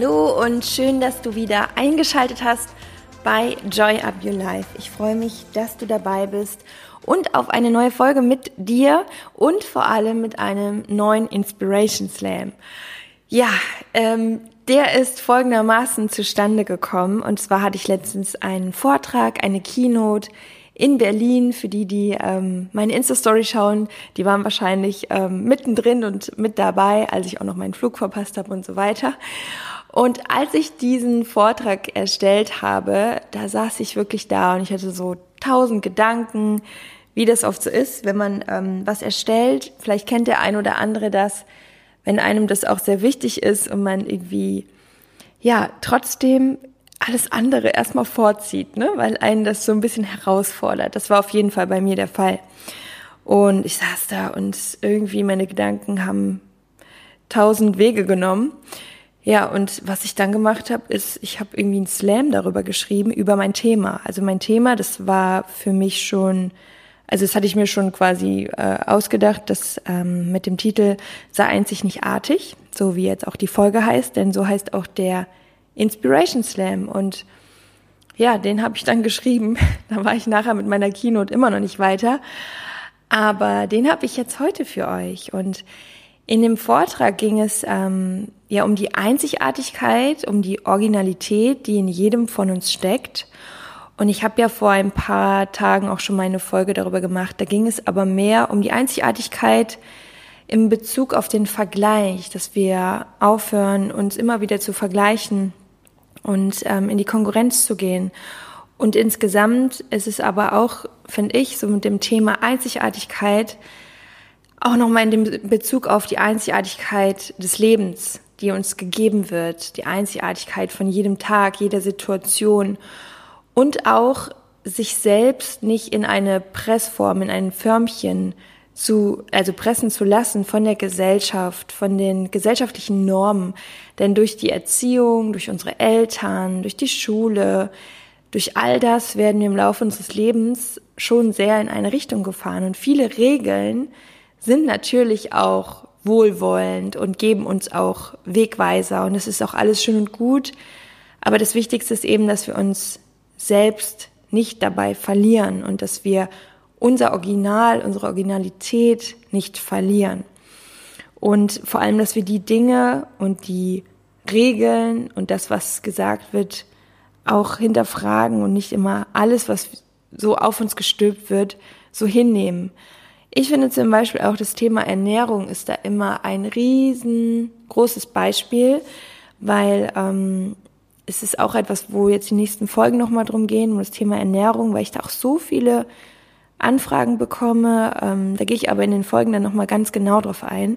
Hallo und schön, dass du wieder eingeschaltet hast bei Joy Up Your Life. Ich freue mich, dass du dabei bist und auf eine neue Folge mit dir und vor allem mit einem neuen Inspiration Slam. Ja, ähm, der ist folgendermaßen zustande gekommen. Und zwar hatte ich letztens einen Vortrag, eine Keynote in Berlin. Für die, die ähm, meine Insta-Story schauen, die waren wahrscheinlich ähm, mittendrin und mit dabei, als ich auch noch meinen Flug verpasst habe und so weiter. Und als ich diesen Vortrag erstellt habe, da saß ich wirklich da und ich hatte so tausend Gedanken, wie das oft so ist, wenn man ähm, was erstellt. Vielleicht kennt der ein oder andere das, wenn einem das auch sehr wichtig ist und man irgendwie, ja, trotzdem alles andere erstmal vorzieht, ne? weil einen das so ein bisschen herausfordert. Das war auf jeden Fall bei mir der Fall. Und ich saß da und irgendwie meine Gedanken haben tausend Wege genommen. Ja, und was ich dann gemacht habe, ist, ich habe irgendwie einen Slam darüber geschrieben, über mein Thema. Also mein Thema, das war für mich schon, also das hatte ich mir schon quasi äh, ausgedacht, das ähm, mit dem Titel sei einzig nicht artig, so wie jetzt auch die Folge heißt, denn so heißt auch der Inspiration Slam. Und ja, den habe ich dann geschrieben. da war ich nachher mit meiner Keynote immer noch nicht weiter. Aber den habe ich jetzt heute für euch. Und in dem Vortrag ging es ähm, ja um die Einzigartigkeit, um die Originalität, die in jedem von uns steckt. Und ich habe ja vor ein paar Tagen auch schon mal eine Folge darüber gemacht. Da ging es aber mehr um die Einzigartigkeit im Bezug auf den Vergleich, dass wir aufhören, uns immer wieder zu vergleichen und ähm, in die Konkurrenz zu gehen. Und insgesamt ist es aber auch, finde ich, so mit dem Thema Einzigartigkeit auch nochmal in dem Bezug auf die Einzigartigkeit des Lebens, die uns gegeben wird, die Einzigartigkeit von jedem Tag, jeder Situation und auch sich selbst nicht in eine Pressform, in ein Förmchen zu, also pressen zu lassen von der Gesellschaft, von den gesellschaftlichen Normen. Denn durch die Erziehung, durch unsere Eltern, durch die Schule, durch all das werden wir im Laufe unseres Lebens schon sehr in eine Richtung gefahren. Und viele Regeln, sind natürlich auch wohlwollend und geben uns auch Wegweiser und es ist auch alles schön und gut. Aber das Wichtigste ist eben, dass wir uns selbst nicht dabei verlieren und dass wir unser Original, unsere Originalität nicht verlieren. Und vor allem, dass wir die Dinge und die Regeln und das, was gesagt wird, auch hinterfragen und nicht immer alles, was so auf uns gestülpt wird, so hinnehmen. Ich finde zum Beispiel auch das Thema Ernährung ist da immer ein riesengroßes Beispiel, weil ähm, es ist auch etwas, wo jetzt die nächsten Folgen nochmal drum gehen, um das Thema Ernährung, weil ich da auch so viele Anfragen bekomme. Ähm, da gehe ich aber in den Folgen dann nochmal ganz genau drauf ein.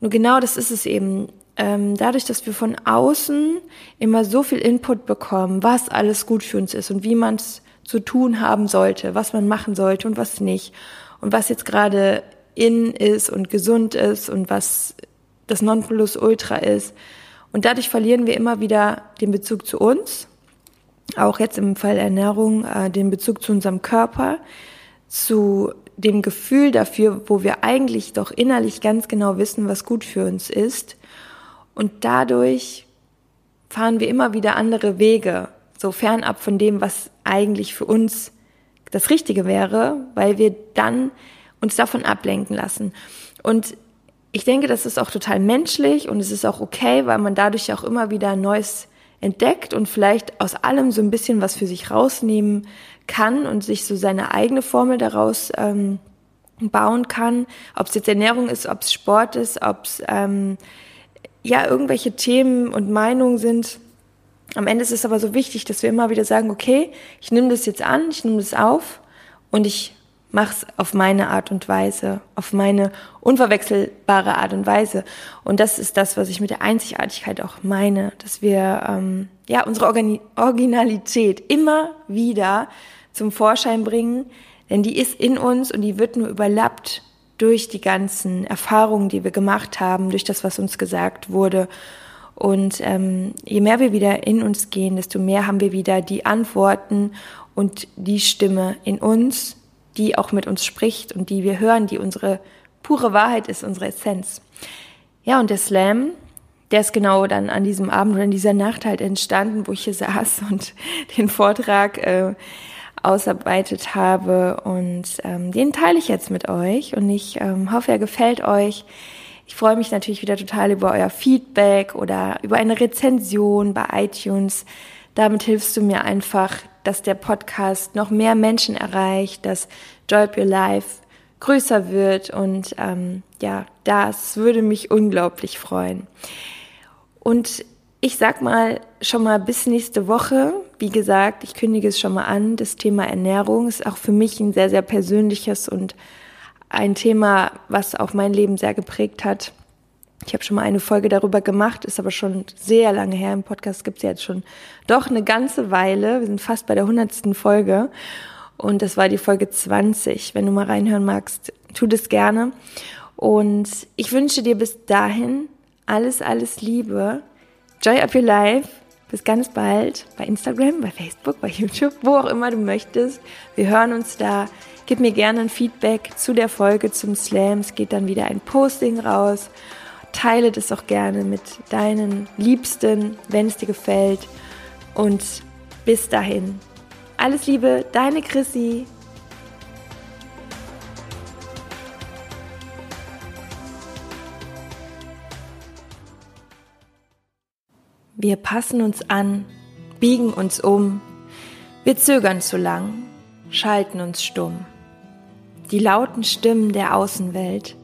Nur genau das ist es eben. Ähm, dadurch, dass wir von außen immer so viel Input bekommen, was alles gut für uns ist und wie man es zu tun haben sollte, was man machen sollte und was nicht und was jetzt gerade in ist und gesund ist und was das Nonplusultra ist. Und dadurch verlieren wir immer wieder den Bezug zu uns, auch jetzt im Fall Ernährung, äh, den Bezug zu unserem Körper, zu dem Gefühl dafür, wo wir eigentlich doch innerlich ganz genau wissen, was gut für uns ist. Und dadurch fahren wir immer wieder andere Wege, so fernab von dem, was eigentlich für uns das Richtige wäre, weil wir dann uns davon ablenken lassen. Und ich denke, das ist auch total menschlich und es ist auch okay, weil man dadurch auch immer wieder Neues entdeckt und vielleicht aus allem so ein bisschen was für sich rausnehmen kann und sich so seine eigene Formel daraus ähm, bauen kann. Ob es jetzt Ernährung ist, ob es Sport ist, ob es ähm, ja irgendwelche Themen und Meinungen sind, am Ende ist es aber so wichtig, dass wir immer wieder sagen, okay, ich nehme das jetzt an, ich nehme das auf und ich mach's auf meine Art und Weise, auf meine unverwechselbare Art und Weise. Und das ist das, was ich mit der Einzigartigkeit auch meine, dass wir ähm, ja unsere Organi Originalität immer wieder zum Vorschein bringen, denn die ist in uns und die wird nur überlappt durch die ganzen Erfahrungen, die wir gemacht haben, durch das, was uns gesagt wurde. Und ähm, je mehr wir wieder in uns gehen, desto mehr haben wir wieder die Antworten und die Stimme in uns, die auch mit uns spricht und die wir hören, die unsere pure Wahrheit ist, unsere Essenz. Ja, und der Slam, der ist genau dann an diesem Abend oder in dieser Nacht halt entstanden, wo ich hier saß und den Vortrag äh, ausarbeitet habe. Und ähm, den teile ich jetzt mit euch und ich ähm, hoffe, er gefällt euch. Ich freue mich natürlich wieder total über euer Feedback oder über eine Rezension bei iTunes. Damit hilfst du mir einfach, dass der Podcast noch mehr Menschen erreicht, dass Joy Up Your Life größer wird und ähm, ja, das würde mich unglaublich freuen. Und ich sag mal schon mal bis nächste Woche. Wie gesagt, ich kündige es schon mal an. Das Thema Ernährung ist auch für mich ein sehr, sehr persönliches und ein Thema, was auch mein Leben sehr geprägt hat. Ich habe schon mal eine Folge darüber gemacht, ist aber schon sehr lange her. Im Podcast gibt es jetzt schon doch eine ganze Weile. Wir sind fast bei der hundertsten Folge. Und das war die Folge 20. Wenn du mal reinhören magst, tu das gerne. Und ich wünsche dir bis dahin alles, alles Liebe. Joy up your life. Bis ganz bald bei Instagram, bei Facebook, bei YouTube, wo auch immer du möchtest. Wir hören uns da. Gib mir gerne ein Feedback zu der Folge zum Slam. Es geht dann wieder ein Posting raus. Teile das auch gerne mit deinen Liebsten, wenn es dir gefällt. Und bis dahin. Alles Liebe, deine Chrissy. Wir passen uns an, biegen uns um, wir zögern zu lang, schalten uns stumm. Die lauten Stimmen der Außenwelt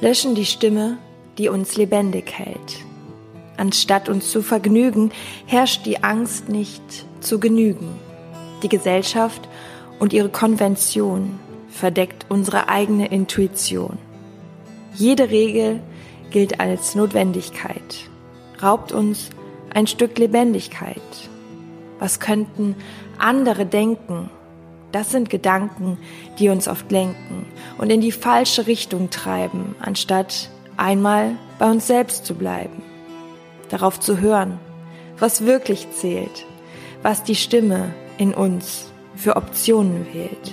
löschen die Stimme, die uns lebendig hält. Anstatt uns zu vergnügen, herrscht die Angst nicht zu genügen. Die Gesellschaft und ihre Konvention verdeckt unsere eigene Intuition. Jede Regel gilt als Notwendigkeit, raubt uns ein Stück Lebendigkeit. Was könnten andere denken? Das sind Gedanken, die uns oft lenken und in die falsche Richtung treiben, anstatt einmal bei uns selbst zu bleiben, darauf zu hören, was wirklich zählt, was die Stimme in uns für Optionen wählt.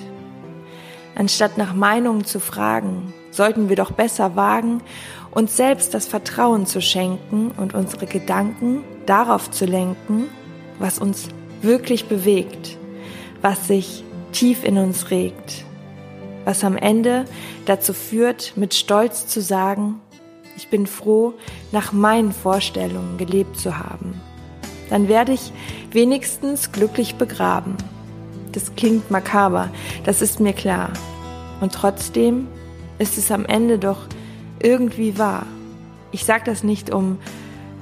Anstatt nach Meinungen zu fragen, sollten wir doch besser wagen, uns selbst das Vertrauen zu schenken und unsere Gedanken darauf zu lenken, was uns wirklich bewegt, was sich tief in uns regt, was am Ende dazu führt, mit Stolz zu sagen, ich bin froh, nach meinen Vorstellungen gelebt zu haben. Dann werde ich wenigstens glücklich begraben. Das klingt makaber, das ist mir klar. Und trotzdem ist es am Ende doch irgendwie wahr. Ich sage das nicht, um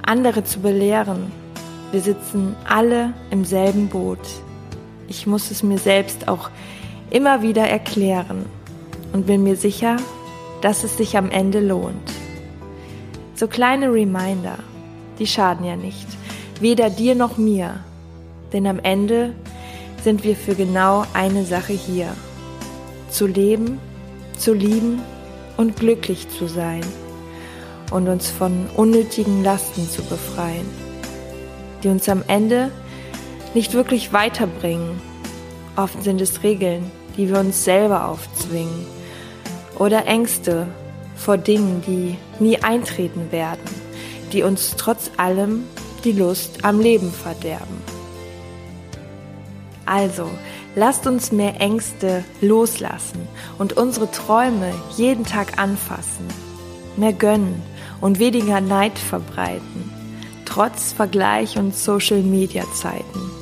andere zu belehren. Wir sitzen alle im selben Boot. Ich muss es mir selbst auch immer wieder erklären und bin mir sicher, dass es sich am Ende lohnt. So kleine Reminder, die schaden ja nicht, weder dir noch mir, denn am Ende sind wir für genau eine Sache hier, zu leben, zu lieben und glücklich zu sein. Und uns von unnötigen Lasten zu befreien, die uns am Ende nicht wirklich weiterbringen. Oft sind es Regeln, die wir uns selber aufzwingen oder Ängste, vor Dingen, die nie eintreten werden, die uns trotz allem die Lust am Leben verderben. Also, lasst uns mehr Ängste loslassen und unsere Träume jeden Tag anfassen, mehr gönnen und weniger Neid verbreiten, trotz Vergleich und Social-Media-Zeiten.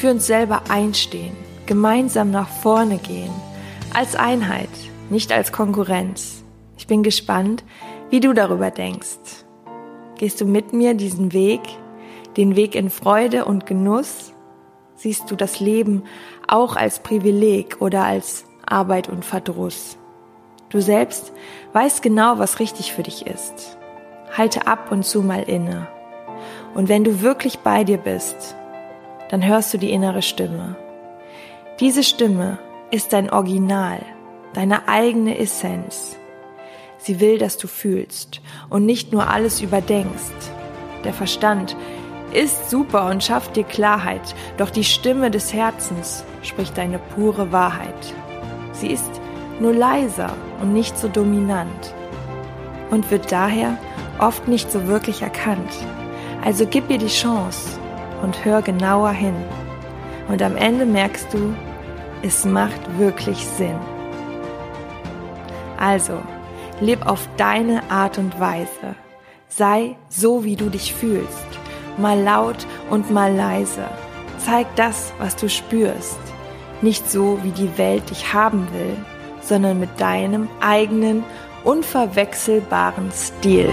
Für uns selber einstehen, gemeinsam nach vorne gehen, als Einheit, nicht als Konkurrenz bin gespannt, wie du darüber denkst. Gehst du mit mir diesen Weg, den Weg in Freude und Genuss? Siehst du das Leben auch als Privileg oder als Arbeit und Verdruss. Du selbst weißt genau, was richtig für dich ist. Halte ab und zu mal inne. Und wenn du wirklich bei dir bist, dann hörst du die innere Stimme. Diese Stimme ist dein Original, deine eigene Essenz. Sie will, dass du fühlst und nicht nur alles überdenkst. Der Verstand ist super und schafft dir Klarheit, doch die Stimme des Herzens spricht deine pure Wahrheit. Sie ist nur leiser und nicht so dominant und wird daher oft nicht so wirklich erkannt. Also gib ihr die Chance und hör genauer hin. Und am Ende merkst du, es macht wirklich Sinn. Also, leb auf deine Art und Weise. Sei so, wie du dich fühlst. Mal laut und mal leise. Zeig das, was du spürst. Nicht so, wie die Welt dich haben will, sondern mit deinem eigenen, unverwechselbaren Stil.